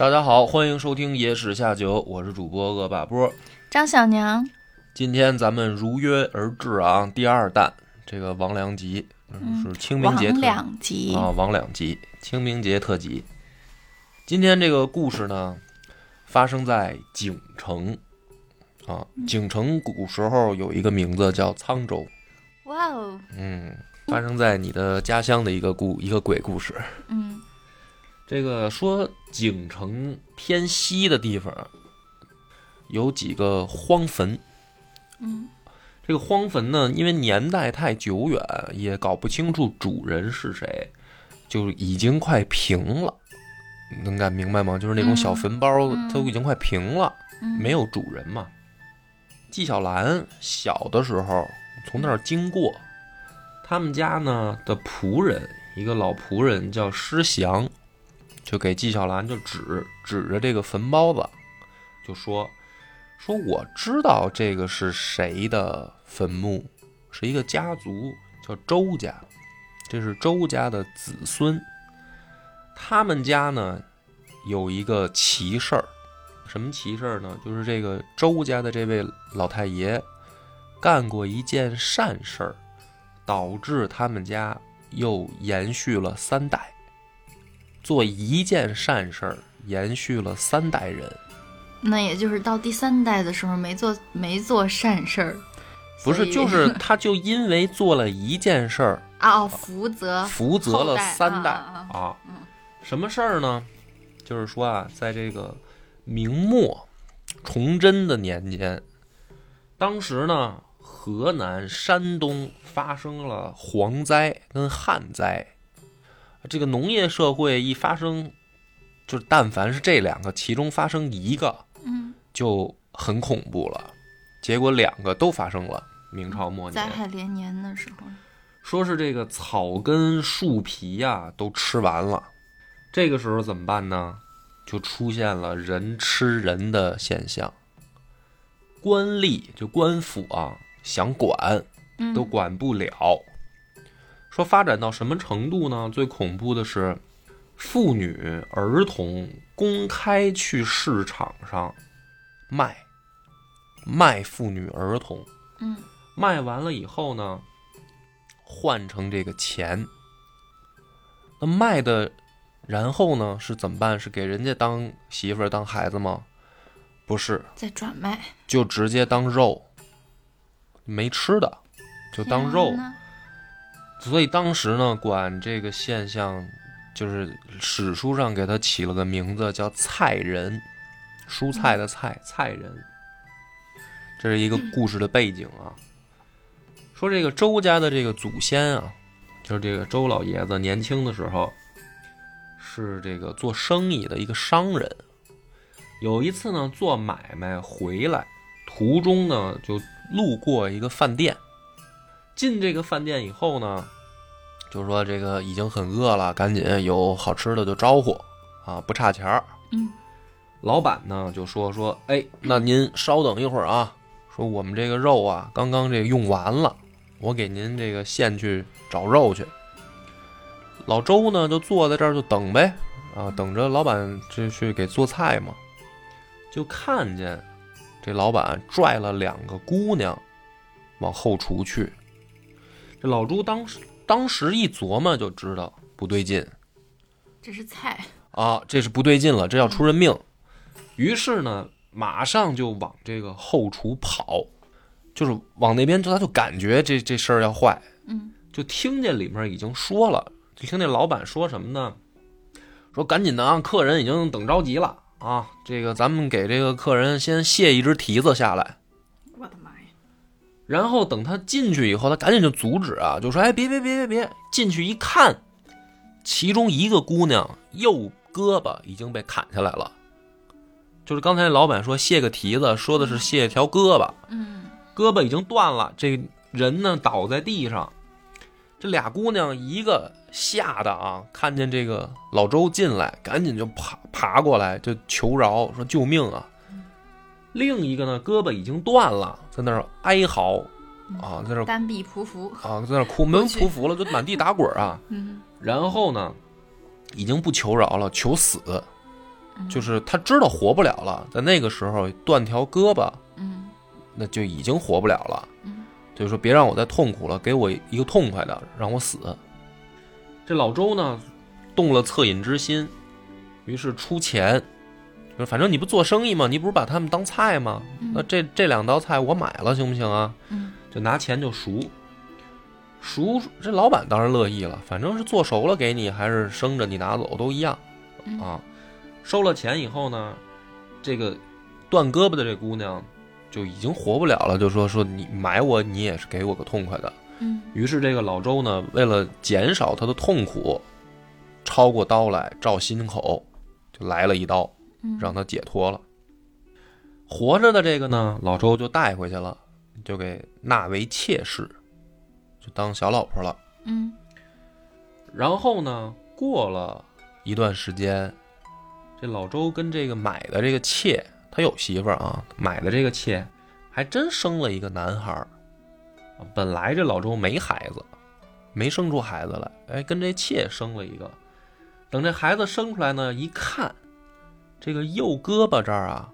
大家好，欢迎收听《野史下酒》，我是主播恶霸波。张小娘，今天咱们如约而至啊，第二弹这个王良集，嗯是清明节特王两集，啊，王两集清明节特辑。今天这个故事呢，发生在景城。啊，景城古时候有一个名字叫沧州，哇哦，嗯，发生在你的家乡的一个故一个鬼故事。嗯这个说景城偏西的地方有几个荒坟，嗯这个荒坟呢，因为年代太久远，也搞不清楚主人是谁，就已经快平了。能感明白吗？就是那种小坟包嗯都已经快平了，嗯，没有主人嘛。纪晓岚小的时候从那儿经过，他们家呢的仆人，一个老仆人叫施祥，就给纪晓岚就指指着这个坟包子，就说说我知道这个是谁的坟墓，是一个家族叫周家，这是周家的子孙。他们家呢有一个奇事儿，什么奇事儿呢？就是这个周家的这位老太爷干过一件善事儿，导致他们家又延续了三代。做一件善事儿，延续了三代人，那也就是到第三代的时候没做没做善事儿，不是，就是 他就因为做了一件事儿，啊哦，福泽福泽了三代啊。什么事儿呢？就是说啊，在这个明末崇祯的年间，当时呢，河南、山东发生了蝗灾跟旱灾。这个农业社会一发生，就是但凡是这两个其中发生一个，嗯，就很恐怖了。结果两个都发生了。明朝末年，灾害连年的时候，说是这个草根树皮呀、都吃完了，这个时候怎么办呢？就出现了人吃人的现象。官吏就官府啊，想管嗯，都管不了。说发展到什么程度呢？最恐怖的是，妇女儿童公开去市场上卖，卖妇女儿童。嗯卖完了以后呢，换成这个钱。那卖的，然后呢是怎么办？是给人家当媳妇儿、当孩子吗？不是，再转卖，就直接当肉，没吃的，就当肉所以当时呢，管这个现象，就是史书上给他起了个名字叫“菜人”，蔬菜的菜，菜人。这是一个故事的背景啊。说这个周家的这个祖先啊，就是这个周老爷子年轻的时候，是这个做生意的一个商人。有一次呢，做买卖回来，途中呢就路过一个饭店。进这个饭店以后呢，就说这个已经很饿了，赶紧有好吃的就招呼啊，不差钱儿。嗯老板呢就说说，哎，那您稍等一会儿啊，说我们这个肉啊刚刚这个用完了，我给您这个现去找肉去。老周呢就坐在这儿就等呗，啊，等着老板这去给做菜嘛，就看见这老板拽了两个姑娘往后厨去。这老朱当时当时一琢磨就知道不对劲这是菜，啊，这是不对劲了，这要出人命。于是呢，马上就往这个后厨跑，就是往那边，就他就感觉这这事儿要坏，嗯就听见里面已经说了，就听那老板说什么呢？说赶紧的啊，客人已经等着急了啊，这个咱们给这个客人先卸一只蹄子下来。然后等他进去以后，他赶紧就阻止啊，就说：“哎，别别别别别！”进去一看，其中一个姑娘右胳膊已经被砍下来了，就是刚才老板说卸个蹄子，说的是卸条胳膊，嗯胳膊已经断了，这个人呢倒在地上。这俩姑娘一个吓得啊，看见这个老周进来，赶紧就爬爬过来就求饶，说救命啊！另一个呢，胳膊已经断了，在那儿哀嚎啊，在那儿单臂匍匐，啊，在那儿哭，没有匍匐了，就满地打滚儿啊。嗯。然后呢，已经不求饶了，求死，嗯。就是他知道活不了了，在那个时候断条胳膊，嗯。那就已经活不了了。嗯。就是说别让我再痛苦了，给我一个痛快的，让我死。这老周呢，动了恻隐之心，于是出钱，说反正你不做生意吗？你不是把他们当菜吗？那这这两道菜我买了，行不行啊？嗯就拿钱就赎。赎这老板当然乐意了，反正是做熟了给你，还是生着你拿走都一样嗯啊。收了钱以后呢，这个断胳膊的这姑娘就已经活不了了，就说说你买我，你也是给我个痛快的。嗯于是这个老周呢，为了减少他的痛苦，抄过刀来照心口，就来了一刀，嗯，让他解脱了。活着的这个呢，老周就带回去了，就给纳为妾室，就当小老婆了。嗯然后呢，过了一段时间，这老周跟这个买的这个妾，他有媳妇儿啊，买的这个妾还真生了一个男孩本来这老周没孩子，没生出孩子来，哎，跟这妾生了一个。等这孩子生出来呢，一看，这个右胳膊这儿啊，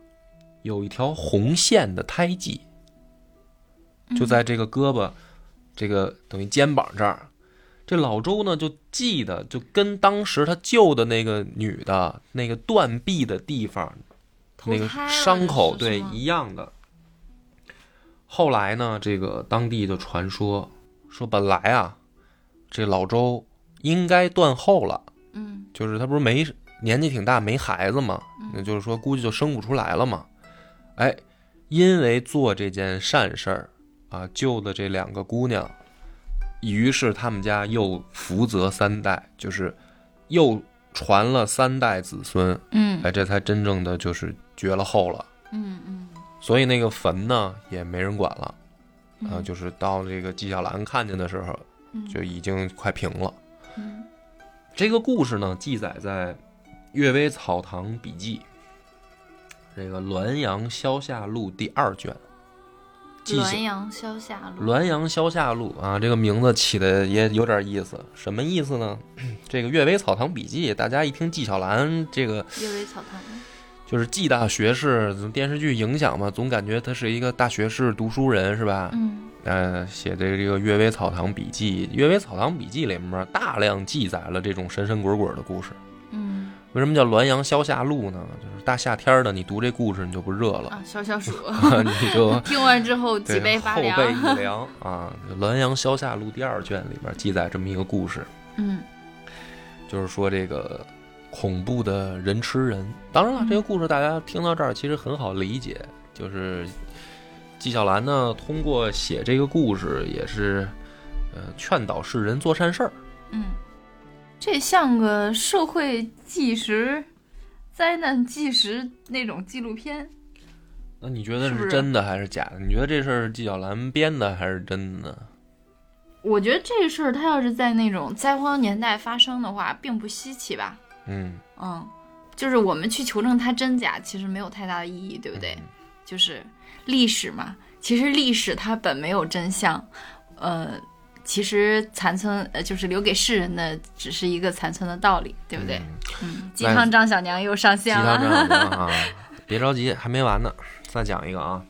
有一条红线的胎记，就在这个胳膊，这个等于肩膀这儿。这老周呢，就记得就跟当时他救的那个女的那个断臂的地方，那个伤口对一样的。后来呢，这个当地就传说说，本来啊，这老周应该断后了，嗯就是他不是没年纪挺大没孩子嘛，那就是说估计就生不出来了嘛。哎，因为做这件善事儿啊，救的这两个姑娘，于是他们家又福泽三代，就是又传了三代子孙，嗯哎，这才真正的就是绝了后了。嗯嗯所以那个坟呢也没人管了，啊，嗯就是到这个纪晓岚看见的时候，嗯就已经快平了。嗯这个故事呢，记载在《阅微草堂笔记》这个《滦阳消夏录》第二卷。记滦阳消夏录，滦阳消夏录啊，这个名字起的也有点意思。什么意思呢？这个《阅微草堂笔记》，大家一听纪晓岚，这个阅微草堂，就是纪大学士，电视剧影响嘛，总感觉他是一个大学士、读书人，是吧？嗯呃，写的这个《阅微草堂笔记》，《阅微草堂笔记》里面大量记载了这种神神鬼鬼的故事。嗯为什么叫滦阳消夏录呢？就是大夏天的，你读这故事你就不热了，啊，消消暑，你就 听完之后脊背发凉后背凉，一凉啊。《滦阳消夏录》第二卷里边记载这么一个故事，嗯就是说这个恐怖的人吃人。当然了，嗯这个故事大家听到这儿其实很好理解，就是纪晓岚呢通过写这个故事也是呃劝导世人做善事儿。嗯，这像个社会纪实、灾难纪实那种纪录片。那你觉得是真的还是假的？你觉得这事儿纪晓岚编的还是真的？我觉得这事儿它要是在那种灾荒年代发生的话，并不稀奇吧？嗯，嗯，就是我们去求证它真假，其实没有太大的意义，对不对？嗯就是历史嘛，其实历史它本没有真相，呃，其实残存呃就是留给世人的只是一个残存的道理，对不对？嗯嗯，鸡汤张小娘又上线了鸡线汤张小娘啊，别着急，还没完呢，再讲一个啊。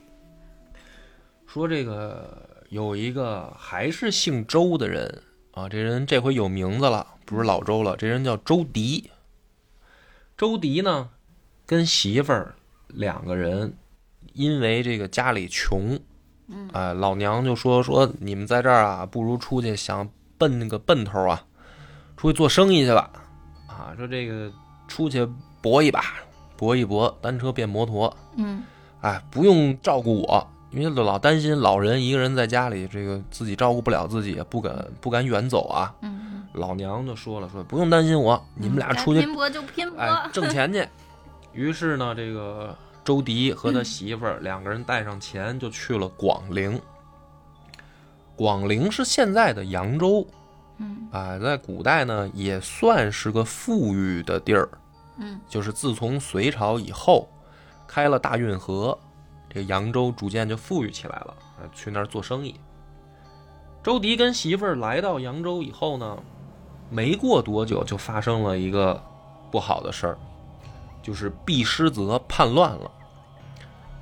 说这个有一个还是姓周的人啊，这人这回有名字了，不是老周了，这人叫周迪。周迪呢，跟媳妇儿两个人，因为这个家里穷，嗯哎，老娘就说说你们在这儿啊，不如出去想奔那个奔头啊，出去做生意去吧，啊，说这个出去搏一把，搏一搏，单车变摩托，嗯哎，不用照顾我，因为老担心老人一个人在家里，这个自己照顾不了自己，不敢不敢远走啊。嗯老娘就说了，说不用担心我，你们俩出去拼搏就拼搏。哎挣钱去。于是呢，这个周迪和他媳妇儿两个人带上钱就去了广陵。广陵是现在的扬州，嗯啊，在古代呢也算是个富裕的地儿。嗯就是自从隋朝以后，开了大运河，这个扬州逐渐就富裕起来了，啊，去那儿做生意。周迪跟媳妇儿来到扬州以后呢，没过多久就发生了一个不好的事儿，就是毕师泽叛乱了。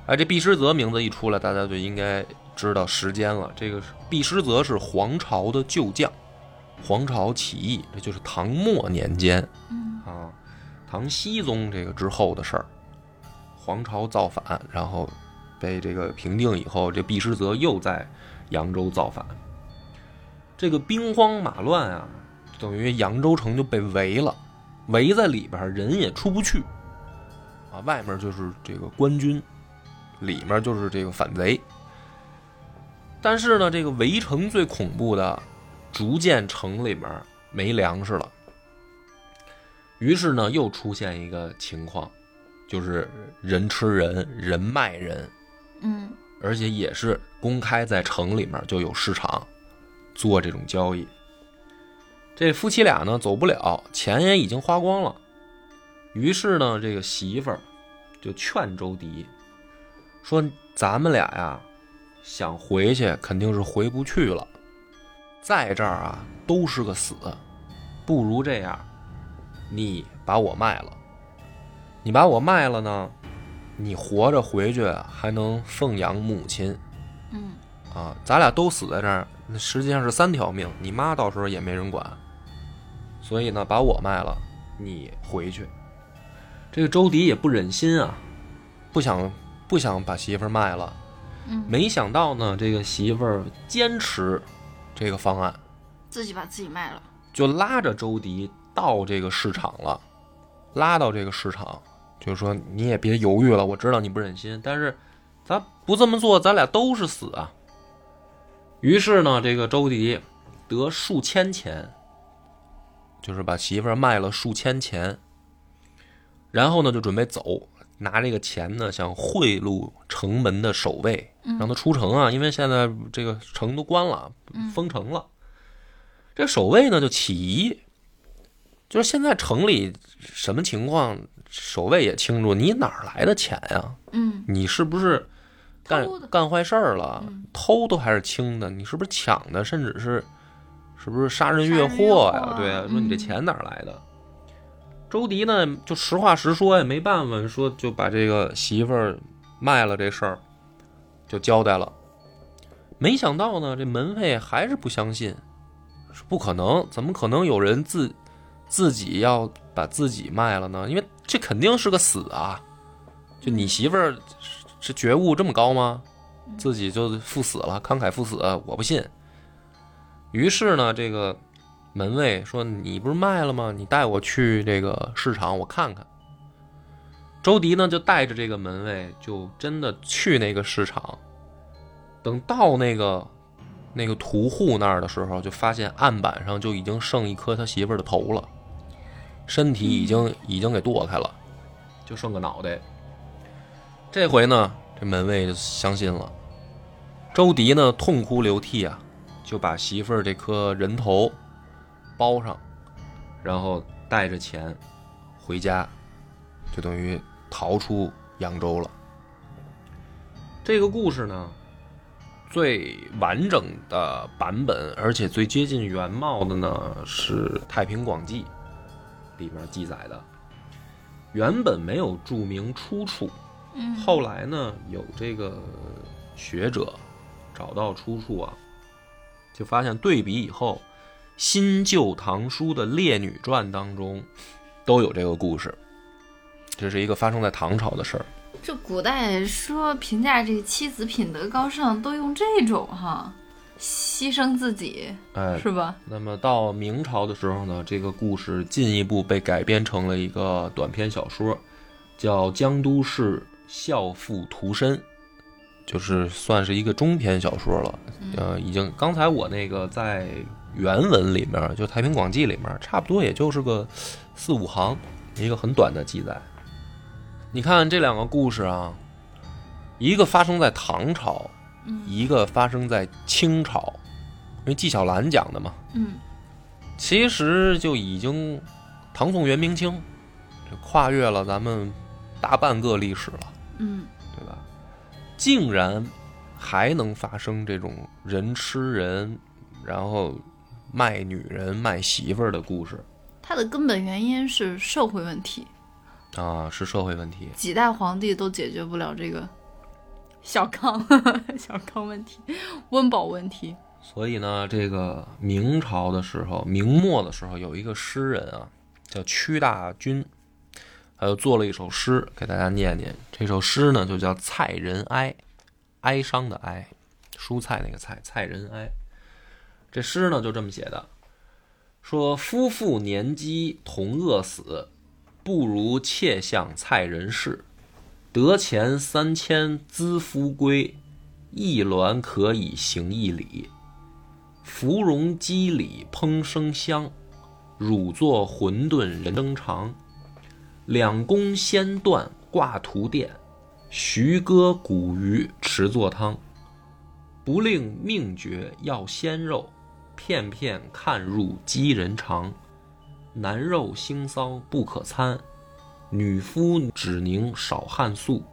哎，这毕师泽名字一出来，大家就应该知道时间了。这个是毕师泽是黄巢的旧将，黄巢起义，这就是唐末年间嗯啊，唐僖宗这个之后的事儿。黄巢造反，然后被这个平定以后，这毕师泽又在扬州造反。这个兵荒马乱啊，等于扬州城就被围了，围在里边儿，人也出不去。啊，外面就是这个官军，里面就是这个反贼。但是呢，这个围城最恐怖的，逐渐城里面没粮食了。于是呢，又出现一个情况，就是人吃人，人卖人，嗯而且也是公开在城里面就有市场做这种交易。这夫妻俩呢走不了，钱也已经花光了，于是呢，这个媳妇儿就劝周迪说：“咱们俩呀，想回去肯定是回不去了，在这儿啊都是个死，不如这样，你把我卖了，你把我卖了呢，你活着回去还能奉养母亲嗯啊，咱俩都死在这儿，那实际上是三条命，你妈到时候也没人管，所以呢，把我卖了，你回去。这个周迪也不忍心啊，不想不想把媳妇儿卖了，嗯，没想到呢，这个媳妇儿坚持这个方案，自己把自己卖了。就拉着周迪到这个市场了，拉到这个市场，就是说你也别犹豫了，我知道你不忍心，但是咱不这么做，咱俩都是死啊。于是呢，这个周迪得数千钱，就是把媳妇儿卖了数千钱，然后呢就准备走，拿这个钱呢想贿赂城门的守卫，让他出城啊，因为现在这个城都关了，封城了。这守卫呢就起疑，就是现在城里什么情况，守卫也清楚，你哪儿来的钱呀、嗯你是不是干干坏事儿了？嗯偷都还是轻的，你是不是抢的？甚至是是不是杀人越货呀？对啊，说你这嗯钱哪儿来的？周迪呢就实话实说也，没办法，说就把这个媳妇儿卖了这事儿就交代了。没想到呢，这门卫还是不相信，说不可能，怎么可能有人自自己要把自己卖了呢？因为这肯定是个死啊！就你媳妇儿是觉悟这么高吗？自己就赴死了，慷慨赴死，我不信。于是呢，这个门卫说：“你不是卖了吗？你带我去这个市场，我看看。”周迪呢就带着这个门卫，就真的去那个市场。等到那个那个屠户那儿的时候，就发现案板上就已经剩一颗他媳妇儿的头了，身体已经已经给剁开了，就剩个脑袋。这回呢，这门卫就相信了。周迪呢痛哭流涕啊，就把媳妇儿这颗人头包上，然后带着钱回家，就等于逃出扬州了。这个故事呢，最完整的版本，而且最接近原貌的呢，是《太平广记》里面记载的。原本没有注明出处，嗯，后来呢，有这个学者找到出处啊，就发现对比以后，新旧唐书的《列女传》当中都有这个故事。这是一个发生在唐朝的事儿。这古代说评价这个妻子品德高尚，都用这种哈，牺牲自己哎，是吧？那么到明朝的时候呢，这个故事进一步被改编成了一个短篇小说，叫《江都市孝妇屠身》，就是算是一个中篇小说了。呃，已经刚才我那个在原文里面，就《太平广记》里面，差不多也就是个四五行，一个很短的记载。你看这两个故事啊，一个发生在唐朝，一个发生在清朝，因为纪晓岚讲的嘛。嗯其实就已经唐宋元明清，这跨越了咱们大半个历史了，嗯对吧？竟然还能发生这种人吃人，然后卖女人、卖媳妇儿的故事它的根本原因是社会问题，啊，是社会问题。几代皇帝都解决不了这个小康 小康问题、温饱问题。所以呢，这个明朝的时候，明末的时候，有一个诗人啊，叫屈大均，他就做了一首诗给大家念念。这首诗呢，就叫《蔡仁哀》，哀伤的哀，蔬菜那个菜，蔡仁哀。这诗呢就这么写的，说夫妇年饥同饿死，不如妾向蔡仁氏。得钱三千资夫归，一鸾可以行一里。芙蓉鸡里烹生香，乳作馄饨人争长。两宫先断挂图殿，徐歌古鱼持作汤。不令命绝要鲜肉，片片看入饥人肠。男肉腥骚不可餐，女夫只宁少汗素。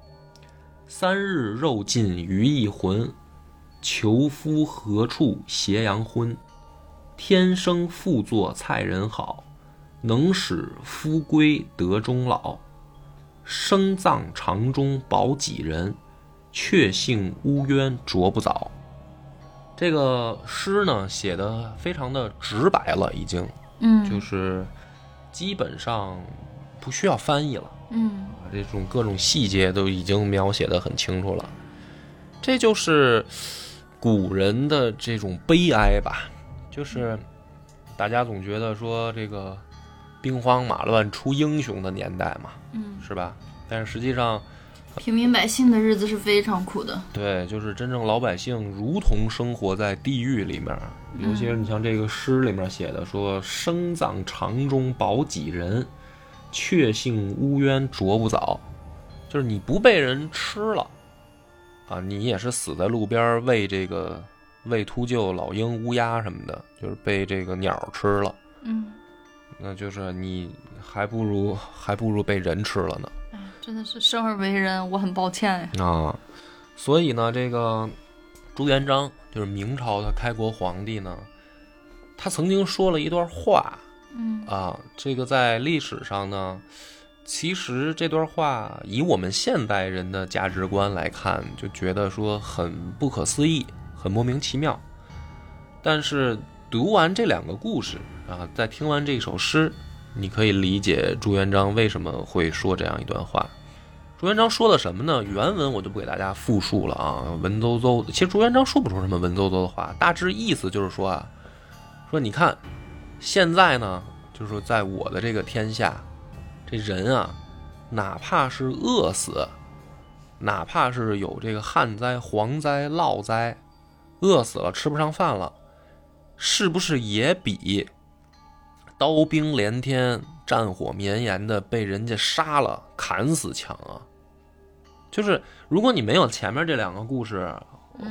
三日肉尽余一魂，囚夫何处斜阳昏？天生复作菜人好，能使夫归得终老。生葬肠中保几人，却幸乌鸢啄不早。这个诗呢，写的非常的直白了，已经嗯，就是基本上不需要翻译了。嗯啊，这种各种细节都已经描写的很清楚了。这就是古人的这种悲哀吧，就是大家总觉得说这个兵荒马乱出英雄的年代嘛，嗯，是吧？但是实际上，平民百姓的日子是非常苦的。对，就是真正老百姓如同生活在地狱里面。尤其是你像这个诗里面写的说“生葬长中保几人，却幸乌鸢啄不早”，就是你不被人吃了，啊，你也是死在路边喂这个喂秃鹫、老鹰、乌鸦什么的，就是被这个鸟吃了，嗯，那就是你还不如还不如被人吃了呢。哎，真的是生而为人，我很抱歉呀。啊，所以呢，这个朱元璋就是明朝的开国皇帝呢，他曾经说了一段话嗯啊，这个在历史上呢，其实这段话以我们现代人的价值观来看，就觉得说很不可思议，很莫名其妙。但是读完这两个故事啊，再听完这首诗，你可以理解朱元璋为什么会说这样一段话。朱元璋说的什么呢？原文我就不给大家复述了啊，文绉绉的。其实朱元璋说不出什么文绉绉的话，大致意思就是说啊，说你看，现在呢，就是在我的这个天下，这人啊，哪怕是饿死，哪怕是有这个旱灾、蝗灾、涝灾，饿死了吃不上饭了，是不是也比刀兵连天、战火绵延的被人家杀了、砍死强啊？就是如果你没有前面这两个故事，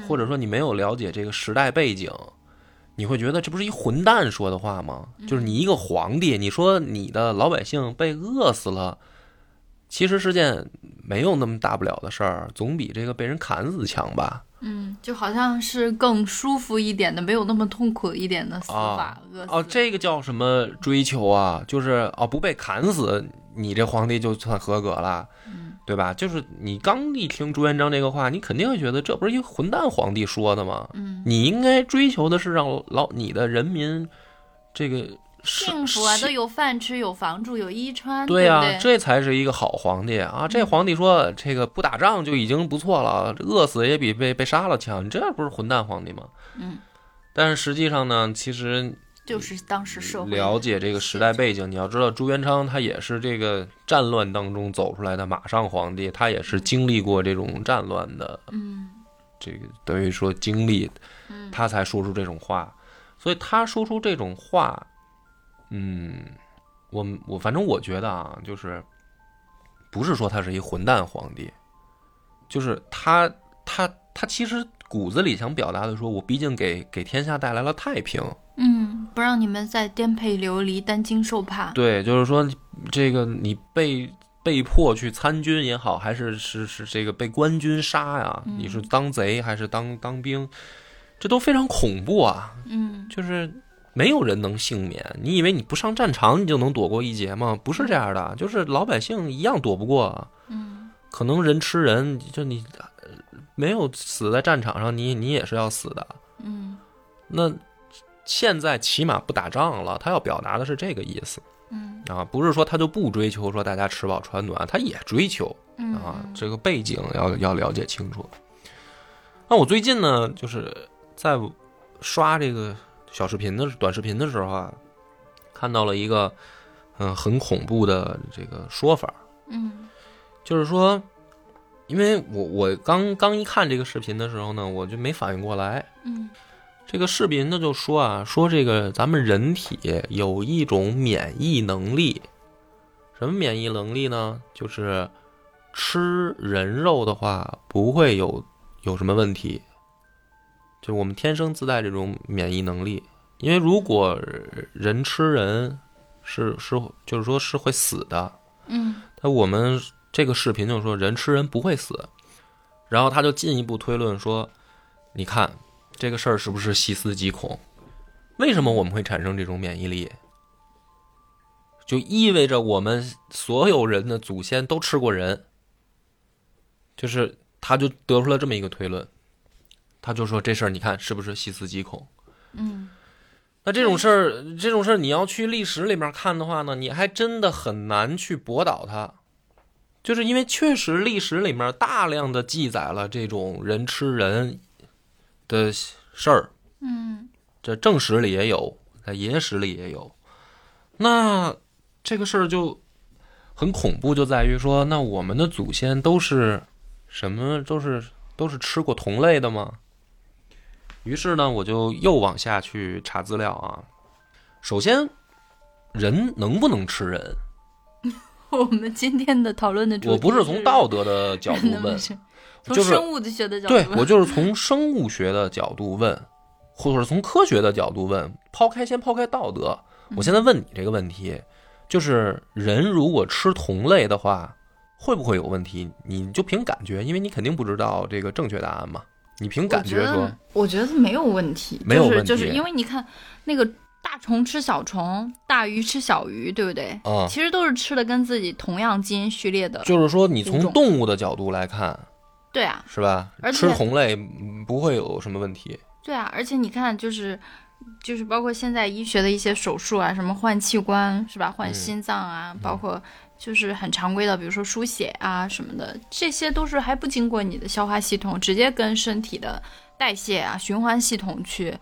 或者说你没有了解这个时代背景，你会觉得这不是一混蛋说的话吗？就是你一个皇帝，你说你的老百姓被饿死了，其实是件没有那么大不了的事儿，总比这个被人砍死强吧？嗯，就好像是更舒服一点的，没有那么痛苦一点的死法，哦，这个叫什么追求啊？就是哦，不被砍死，你这皇帝就算合格了，嗯对吧？就是你刚一听朱元璋这个话，你肯定会觉得这不是一个混蛋皇帝说的吗？嗯，你应该追求的是让老你的人民这个幸福啊，都有饭吃，有房住，有衣穿，对呀？这才是一个好皇帝啊！这皇帝说这个不打仗就已经不错了，饿死也比被被杀了强，你这不是混蛋皇帝吗？嗯，但是实际上呢，其实就是当时社会了解这个时代背景，你要知道朱元璋他也是这个战乱当中走出来的马上皇帝，他也是经历过这种战乱的，嗯这个等于说经历，嗯他才说出这种话，所以他说出这种话，嗯，我们我反正我觉得啊，就是不是说他是一混蛋皇帝，就是他他他其实骨子里想表达的说，我毕竟给给天下带来了太平。嗯，不让你们再颠沛流离、担惊受怕。对，就是说这个你被被迫去参军也好，还是是是这个被官军杀呀，你是当贼还是当当兵，这都非常恐怖啊。嗯就是没有人能幸免。你以为你不上战场你就能躲过一劫吗？不是这样的，就是老百姓一样躲不过。嗯可能人吃人，就你呃没有死在战场上，你你也是要死的。嗯那现在起码不打仗了，他要表达的是这个意思嗯啊，不是说他就不追求说大家吃饱穿暖，他也追求嗯啊，这个背景要要了解清楚。那我最近呢，就是在刷这个小视频的短视频的时候啊，看到了一个嗯很恐怖的这个说法，嗯。就是说，因为我我刚刚一看这个视频的时候呢，我就没反应过来。嗯。这个视频呢就说啊，说这个咱们人体有一种免疫能力，什么免疫能力呢？就是吃人肉的话不会有有什么问题，就我们天生自带这种免疫能力。因为如果人吃人是是就是说是会死的，嗯但我们这个视频就说人吃人不会死，然后他就进一步推论说，你看这个事儿是不是细思极恐？为什么我们会产生这种免疫力？就意味着我们所有人的祖先都吃过人，就是他就得出了这么一个推论，他就说这事儿你看是不是细思极恐？嗯那这种事儿，这种事儿你要去历史里面看的话呢，你还真的很难去驳倒它，就是因为确实历史里面大量的记载了这种人吃人的事儿，嗯这正史里也有，在野史里也有。那这个事儿就很恐怖，就在于说，那我们的祖先都是什么？都是都是吃过同类的吗？于是呢，我就又往下去查资料啊。首先，人能不能吃人？我们今天的讨论的主题我不是从道德的角度问 从就是生物学的角度问对我就是从生物学的角度问，或者是从科学的角度问，抛开先抛开道德。我现在问你这个问题，就是人如果吃同类的话，会不会有问题？你就凭感觉，因为你肯定不知道这个正确答案嘛。你凭感觉说我觉得，我觉得没有问题，没有问题就是就是因为你看那个大虫吃小虫，大鱼吃小鱼，对不对？啊、其实都是吃的跟自己同样基因序列的，就是说你从动物的角度来看，对啊，是吧？而且吃同类嗯不会有什么问题。对啊，而且你看，就是就是包括现在医学的一些手术啊，什么换器官是吧？换嗯心脏啊，包括就是很常规的，比如说输血啊什么的，这些都是还不经过你的消化系统，直接跟身体的代谢啊、循环系统去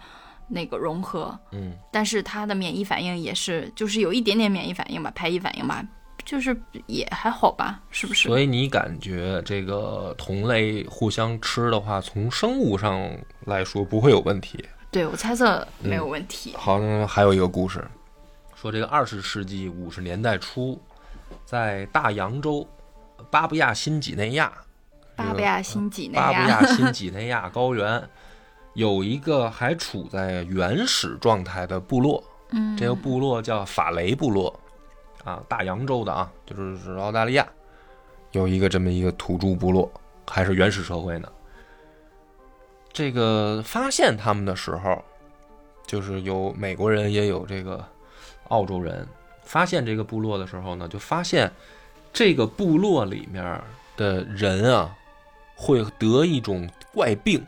那个融合。嗯，但是它的免疫反应也是，就是有一点点免疫反应吧，排异反应吧，就是也还好吧，是不是？所以你感觉这个同类互相吃的话，从生物上来说不会有问题。对我猜测没嗯有问题。好，那还有一个故事，说这个二十世纪五十年代初，在大洋洲巴布亚新几内亚，巴布亚新几内亚巴布亚，亚新几内亚高原有一个还处在原始状态的部落，嗯，这个部落叫法雷部落，啊，大洋洲的啊，就是是澳大利亚，有一个这么一个土著部落，还是原始社会呢。这个发现他们的时候，就是有美国人，也有这个澳洲人。发现这个部落的时候呢，就发现这个部落里面的人啊，会得一种怪病。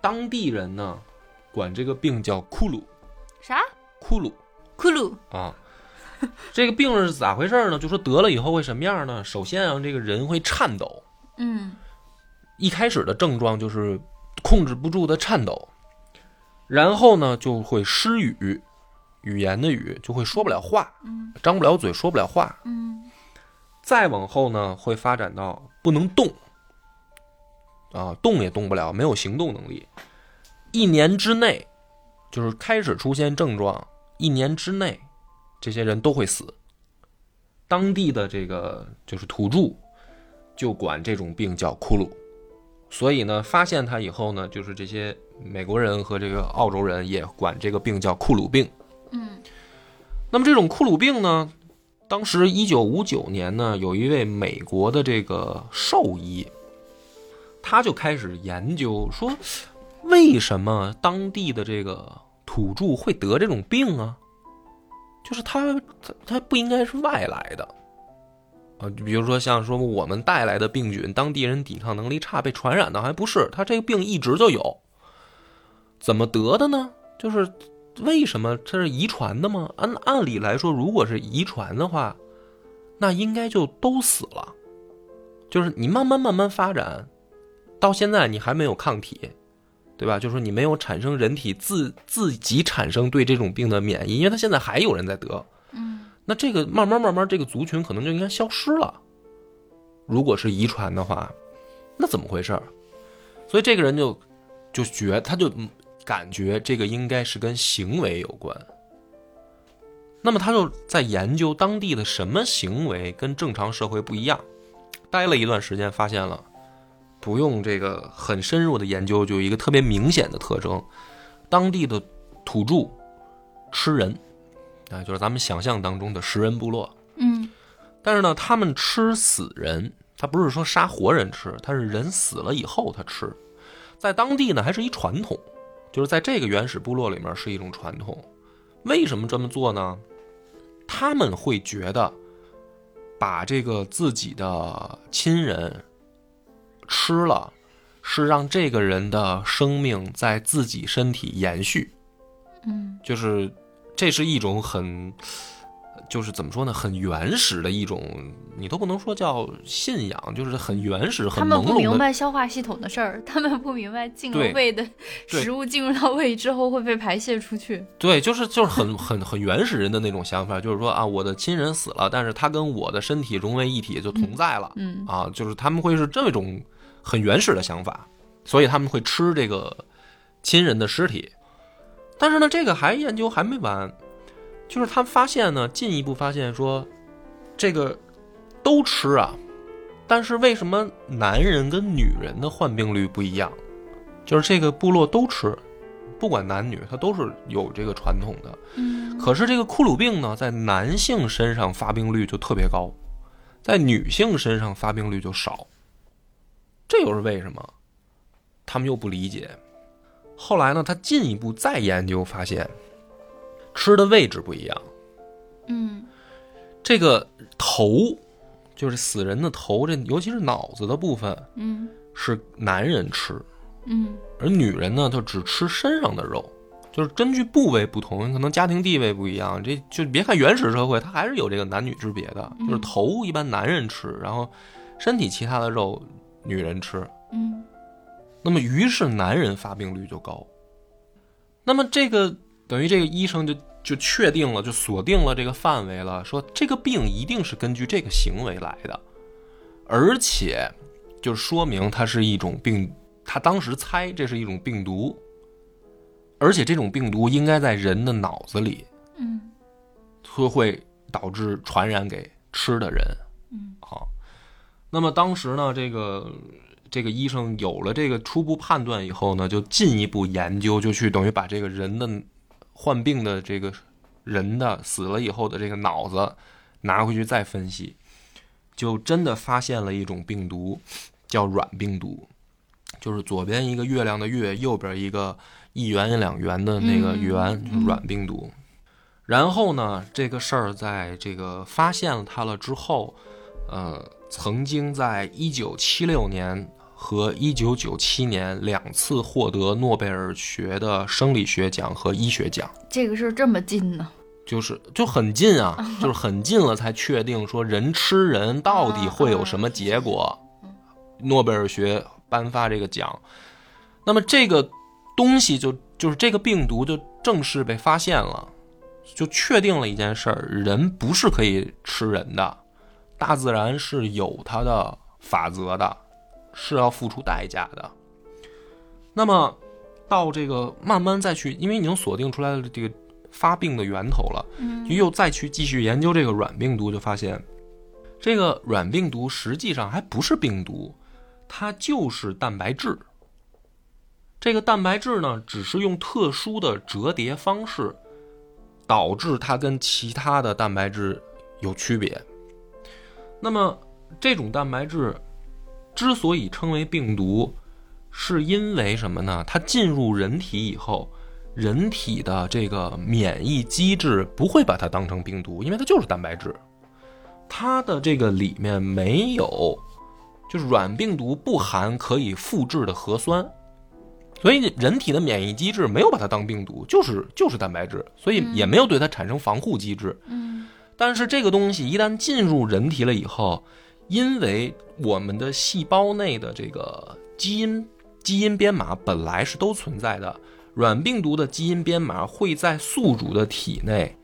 当地人呢，管这个病叫库鲁啥？库鲁。库鲁，啊，这个病是咋回事呢？就说得了以后会什么样呢？首先啊，这个人会颤抖，嗯一开始的症状就是控制不住的颤抖，然后呢就会失语，语言的语就会说不了话，嗯张不了嘴，说不了话。嗯再往后呢，会发展到不能动，啊，动也动不了，没有行动能力。一年之内，就是开始出现症状，一年之内，这些人都会死。当地的这个就是土著就管这种病叫库鲁，所以呢，发现它以后呢，就是这些美国人和这个澳洲人也管这个病叫库鲁病。嗯那么这种库鲁病呢，当时一九五九年呢，有一位美国的这个兽医，他就开始研究说，为什么当地的这个土著会得这种病啊？就是他他他不应该是外来的啊，就比如说像说我们带来的病菌，当地人抵抗能力差被传染的，还不是他这个病一直就有，怎么得的呢？就是为什么这是遗传的吗？按按理来说，如果是遗传的话，那应该就都死了。就是你慢慢慢慢发展，到现在你还没有抗体，对吧？就是说你没有产生人体自自己产生对这种病的免疫，因为它现在还有人在得。那这个慢慢慢慢，这个族群可能就应该消失了。如果是遗传的话，那怎么回事？所以这个人就就觉他就感觉这个应该是跟行为有关。那么他就在研究当地的什么行为跟正常社会不一样，待了一段时间，发现了不用这个很深入的研究，就一个特别明显的特征：当地的土著吃人，啊，就是咱们想象当中的食人部落。嗯但是呢，他们吃死人，他不是说杀活人吃，他是人死了以后他吃，在当地呢还是一传统，就是在这个原始部落里面是一种传统。为什么这么做呢？他们会觉得，把这个自己的亲人吃了，是让这个人的生命在自己身体延续，嗯就是这是一种很，就是怎么说呢，很原始的一种，你都不能说叫信仰，就是很原始、很朦们不明。白消化系统的事儿，他们不明白进了胃的食物进入到胃之后会被排泄出去。对，就是就是很 很很原始人的那种想法，就是说啊，我的亲人死了，但是他跟我的身体融为一体，就同在了。嗯啊，就是他们会是这种很原始的想法，所以他们会吃这个亲人的尸体。但是呢，这个还研究还没完，就是他发现呢，进一步发现说，这个都吃啊，但是为什么男人跟女人的患病率不一样？就是这个部落都吃，不管男女，他都是有这个传统的。嗯可是这个库鲁病呢，在男性身上发病率就特别高，在女性身上发病率就少。这又是为什么？他们又不理解。后来呢，他进一步再研究，发现吃的位置不一样。嗯这个头，就是死人的头，这尤其是脑子的部分嗯是男人吃，嗯而女人呢，就只吃身上的肉，就是根据部位不同，可能家庭地位不一样，这就别看原始社会，它还是有这个男女之别的。就是头一般男人吃，然后身体其他的肉女人吃。嗯那么于是男人发病率就高。那么这个等于这个医生就就确定了，就锁定了这个范围了，说这个病一定是根据这个行为来的，而且就说明它是一种病，他当时猜这是一种病毒，而且这种病毒应该在人的脑子里，嗯会会导致传染给吃的人。嗯，好，那么当时呢，这个这个医生有了这个初步判断以后呢，就进一步研究，就去等于把这个人的患病的这个人的死了以后的这个脑子拿回去再分析，就真的发现了一种病毒，叫软病毒，就是左边一个月亮的月，右边一个一元两元的那个嗯元，就是软病毒。然后呢，这个事儿在这个发现了它了之后，呃，曾经在一九七六年和一九九七年两次获得诺贝尔学的生理学奖和医学奖，这个事儿这么近呢？就是就很近啊，就是很近了才确定说人吃人到底会有什么结果。诺贝尔学颁发这个奖，那么这个东西就就是这个病毒就正式被发现了，就确定了一件事儿：人不是可以吃人的，大自然是有它的法则的，是要付出代价的。那么到这个慢慢再去，因为已经锁定出来了这个发病的源头了，嗯就又再去继续研究这个软病毒，就发现这个软病毒实际上还不是病毒，它就是蛋白质。这个蛋白质呢，只是用特殊的折叠方式，导致它跟其他的蛋白质有区别。那么，这种蛋白质之所以称为病毒，是因为什么呢？它进入人体以后，人体的这个免疫机制不会把它当成病毒，因为它就是蛋白质。它的这个里面没有，就是软病毒不含可以复制的核酸。所以人体的免疫机制没有把它当病毒，就是就是蛋白质，所以也没有对它产生防护机制。嗯但是这个东西一旦进入人体了以后，因为我们的细胞内的这个基因基因编码本来是都存在的，软病毒的基因编码会在宿主的体内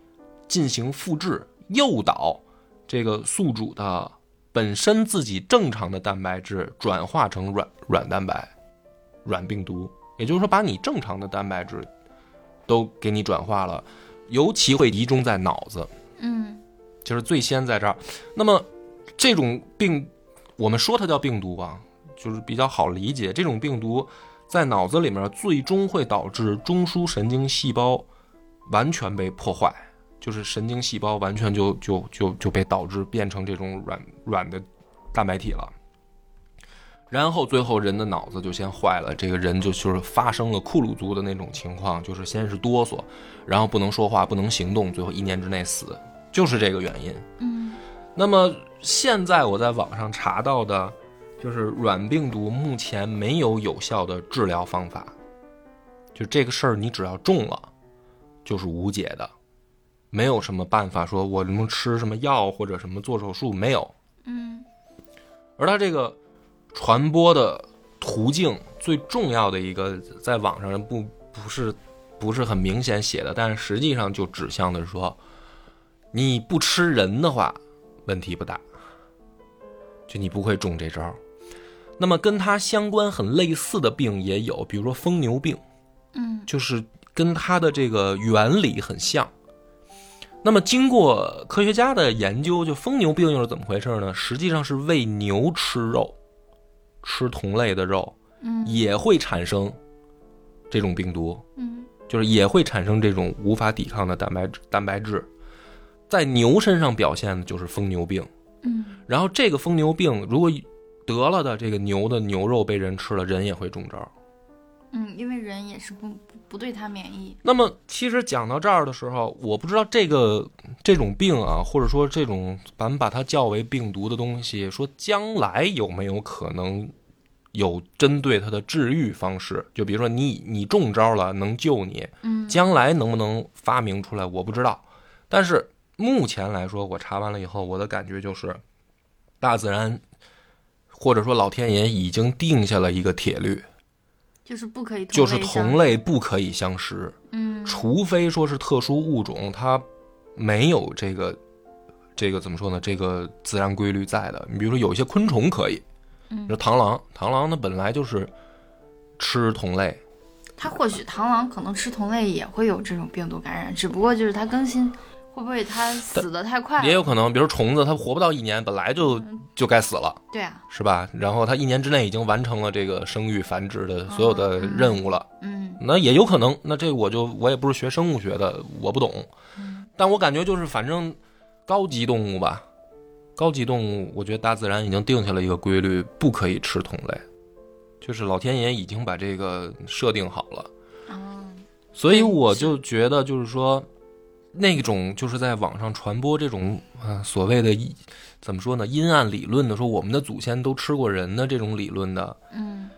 进行复制，诱导这个宿主的本身自己正常的蛋白质转化成软软蛋白、软病毒。也就是说，把你正常的蛋白质都给你转化了，尤其会集中在脑子，嗯就是最先在这儿。那么这种病，我们说它叫病毒啊，就是比较好理解。这种病毒在脑子里面最终会导致中枢神经细胞完全被破坏，就是神经细胞完全就就就就被导致变成这种软软的蛋白体了。然后最后人的脑子就先坏了，这个人就就是发生了库鲁族的那种情况，就是先是哆嗦，然后不能说话，不能行动，最后一年之内死，就是这个原因。嗯那么现在我在网上查到的，就是软病毒目前没有有效的治疗方法，就这个事儿你只要中了，就是无解的，没有什么办法说我能吃什么药或者什么做手术没有。嗯而它这个传播的途径最重要的一个，在网上不不是不是很明显写的，但是实际上就指向的是说，你不吃人的话，问题不大，就你不会中这招。那么跟它相关很类似的病也有，比如说疯牛病，嗯就是跟它的这个原理很像。那么，经过科学家的研究，就疯牛病又是怎么回事呢？实际上是喂牛吃肉，吃同类的肉，嗯也会产生这种病毒，嗯就是也会产生这种无法抵抗的蛋白质。蛋白质在牛身上表现的就是疯牛病。嗯然后这个疯牛病如果得了的这个牛的牛肉被人吃了，人也会中招。嗯，因为人也是不不不对它免疫。那么，其实讲到这儿的时候，我不知道这个这种病啊，或者说这种咱们把它叫为病毒的东西，说将来有没有可能有针对它的治愈方式？就比如说你你中招了，能救你，嗯将来能不能发明出来，我不知道。但是目前来说，我查完了以后，我的感觉就是，大自然或者说老天爷已经定下了一个铁律，就是不可以就是同类不可以相食。嗯除非说是特殊物种，它没有这个这个怎么说呢？这个自然规律在的。你比如说有一些昆虫可以，嗯比如螳螂，螳螂呢本来就是吃同类，它或许螳螂可能吃同类也会有这种病毒感染，只不过就是它更新会不会它死的太快了？也有可能，比如虫子它活不到一年，本来就就该死了，对啊，是吧？然后它一年之内已经完成了这个生育繁殖的所有的任务了，嗯那也有可能。那这我就我也不是学生物学的，我不懂，但我感觉就是反正高级动物吧，高级动物，我觉得大自然已经定下了一个规律，不可以吃同类，就是老天爷已经把这个设定好了。哦所以我就觉得，就是说，那种就是在网上传播这种啊所谓的怎么说呢阴暗理论的，说我们的祖先都吃过人的这种理论的，嗯。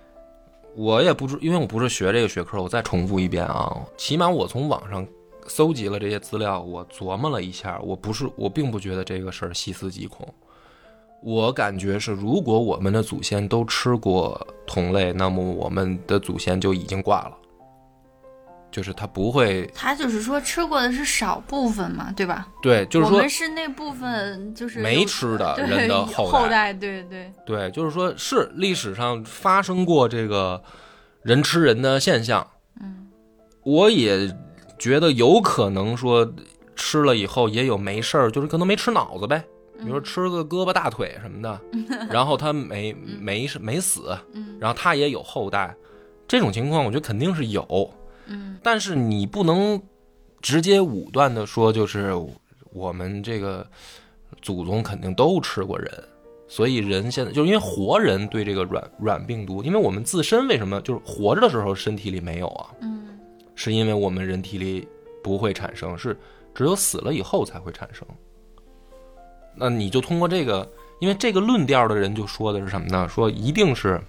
我也不知，因为我不是学这个学科，我再重复一遍啊，起码我从网上搜集了这些资料，我琢磨了一下，我不是，我并不觉得这个事儿细思极恐。我感觉是，如果我们的祖先都吃过同类，那么我们的祖先就已经挂了，就是他不会他就是说吃过的是少部分嘛，对吧？对，就是说我们是那部分就是没吃的 人的后后代对对，对，就是说是历史上发生过这个人吃人的现象。嗯。我也觉得有可能说吃了以后也有没事儿，就是可能没吃脑子呗，比如说吃个胳膊大腿什么的，然后他没没没死，嗯。然后他也有后代，这种情况我觉得肯定是有，嗯但是你不能直接武断的说，就是我们这个祖宗肯定都吃过人，所以人现在就是因为活人对这个软软病毒，因为我们自身为什么就是活着的时候身体里没有啊？嗯是因为我们人体里不会产生，是只有死了以后才会产生。那你就通过这个，因为这个论调的人就说的是什么呢？说一定是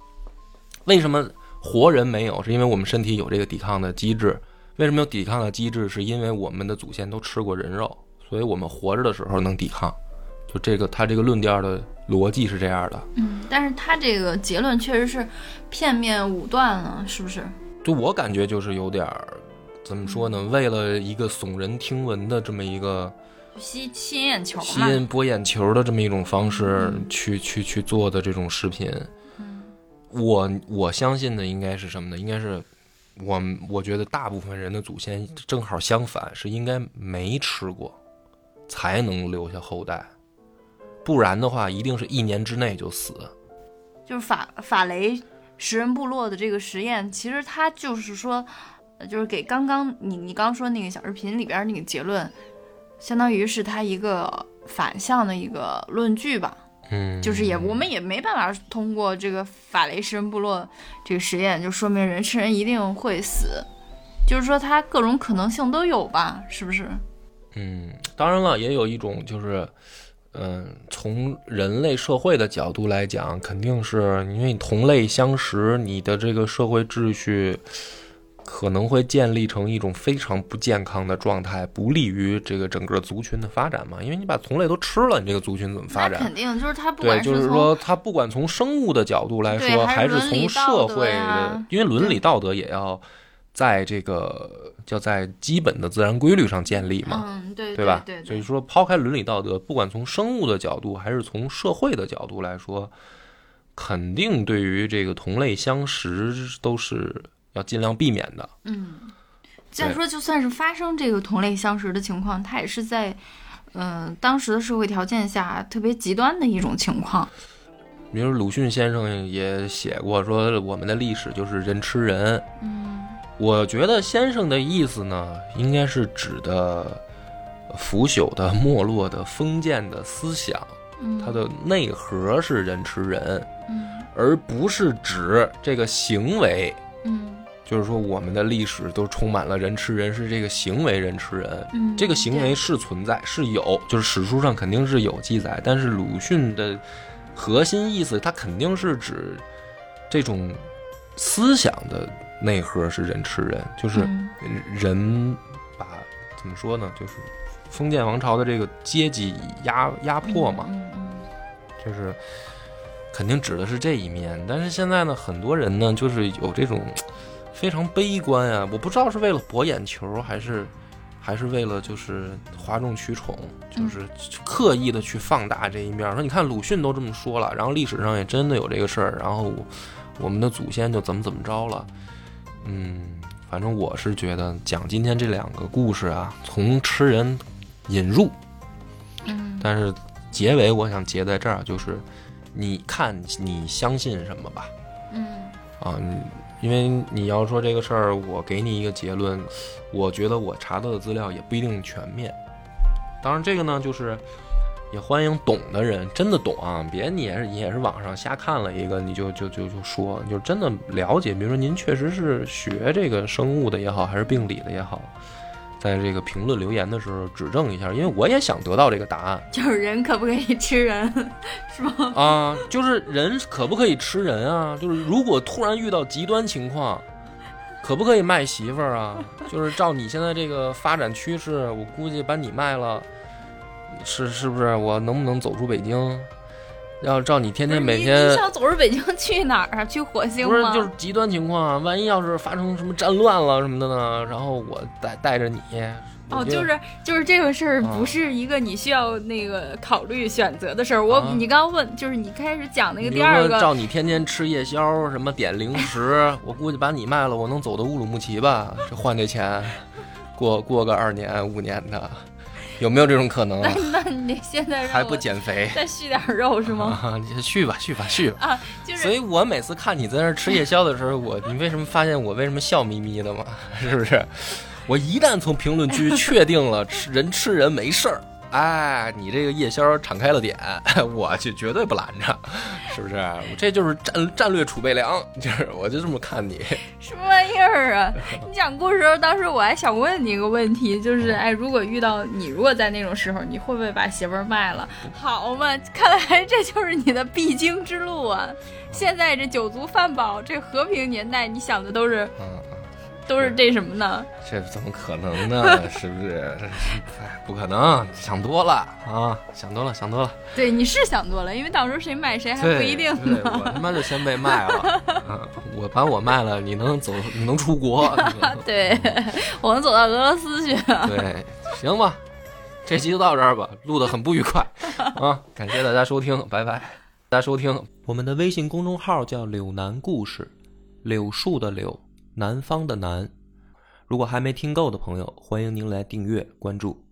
为什么活人没有，是因为我们身体有这个抵抗的机制。为什么有抵抗的机制？是因为我们的祖先都吃过人肉，所以我们活着的时候能抵抗。就这个，他这个论调的逻辑是这样的。嗯，但是他这个结论确实是片面武断了，是不是？就我感觉就是有点儿，怎么说呢？为了一个耸人听闻的这么一个吸吸引眼球吸。引博眼球的这么一种方式嗯去去去做的这种视频，嗯我我相信的应该是什么呢？应该是我我觉得大部分人的祖先正好相反，是应该没吃过，才能留下后代，不然的话，一定是一年之内就死。就是法法雷食人部落的这个实验，其实它就是说，就是给刚刚你你刚说那个小视频里边那个结论，相当于是他一个反向的一个论据吧。嗯，就是也我们也没办法通过这个法雷食人部落这个实验，就说明人吃人一定会死，就是说它各种可能性都有吧，是不是？嗯，当然了，也有一种就是，嗯、从人类社会的角度来讲，肯定是因为你同类相食，你的这个社会秩序可能会建立成一种非常不健康的状态，不利于这个整个族群的发展嘛。因为你把同类都吃了，你这个族群怎么发展肯？定就是它不对，就是说，它不管从生物的角度来说，还还是从社会的呀，因为伦理道德也要在这个叫在基本的自然规律上建立嘛。嗯，对对吧？对所以说，抛开伦理道德，不管从生物的角度还是从社会的角度来说，肯定对于这个同类相食都是要尽量避免的。嗯，再说就算是发生这个同类相食的情况，它也是在嗯、呃当时的社会条件下特别极端的一种情况。比如鲁迅先生也写过说，我们的历史就是人吃人。嗯我觉得先生的意思呢，应该是指的腐朽的、没落的封建的思想，嗯，它的内核是人吃人，嗯而不是指这个行为。嗯就是说，我们的历史都充满了人吃人，是这个行为人吃人。嗯，这个行为是存在，是有，就是史书上肯定是有记载。但是鲁迅的核心意思，他肯定是指这种思想的内核是人吃人，就是嗯人把怎么说呢？就是封建王朝的这个阶级压压迫嘛，就是肯定指的是这一面。但是现在呢，很多人呢，就是有这种非常悲观啊，我不知道是为了博眼球，还是还是为了就是哗众取宠，就是刻意的去放大这一面。说你看鲁迅都这么说了，然后历史上也真的有这个事儿，然后我们的祖先就怎么怎么着了。嗯，反正我是觉得讲今天这两个故事啊，从吃人引入，嗯但是结尾我想结在这儿，就是你看你相信什么吧。嗯啊，你因为你要说这个事儿，我给你一个结论，我觉得我查到的资料也不一定全面。当然，这个呢，就是也欢迎懂的人，真的懂啊，别你也是你也是网上瞎看了一个，你就就就就说，就真的了解。比如说您确实是学这个生物的也好，还是病理的也好，在这个评论留言的时候指正一下，因为我也想得到这个答案。就是人可不可以吃人，是吗？啊，就是人可不可以吃人啊？就是如果突然遇到极端情况，可不可以卖媳妇儿啊？就是照你现在这个发展趋势，我估计把你卖了，是是不是？我能不能走出北京？要照你天天每天你想走出北京去哪儿啊？去火星吗不是？就是极端情况啊？万一要是发生什么战乱了什么的呢？然后我带带着你，哦，就就是就是这个事儿啊不是一个你需要那个考虑选择的事儿。我、啊你刚刚问，就是你开始讲那个第二个，照你天天吃夜宵，什么点零食，我估计把你卖了，我能走到乌鲁木齐吧？这换这钱，过过个二年五年的，有没有这种可能啊？那你现在还不减肥？再续点肉是吗？啊，你续吧，续吧，续吧。啊，就是所以我每次看你在那儿吃夜宵的时候，我你为什么发现我为什么笑眯眯的嘛？是不是？我一旦从评论区确定了吃人吃人没事儿，哎，你这个夜宵敞开了点，我就绝对不拦着，是不是？这就是战战略储备粮，就是我就这么看你。什么玩意儿啊？你讲故事的时候，当时我还想问你一个问题，就是哎，如果遇到你，如果在那种时候，你会不会把媳妇儿卖了？好嘛，看来这就是你的必经之路啊！现在这酒足饭饱，这和平年代，你想的都是嗯，都是这什么呢？这怎么可能呢？是不是？哎，不可能，想多了啊，想多了，想多了。对，你是想多了，因为到时候谁买谁还不一定对呢。我他妈就先被卖了，啊、我把我卖了，你能走，你能出国？对，我能走到俄罗斯去。对，行吧，这期就到这儿吧，录的很不愉快啊，感谢大家收听，拜拜。大家收听我们的微信公众号叫“柳南故事”，柳树的柳，南方的南。如果还没听够的朋友，欢迎您来订阅关注。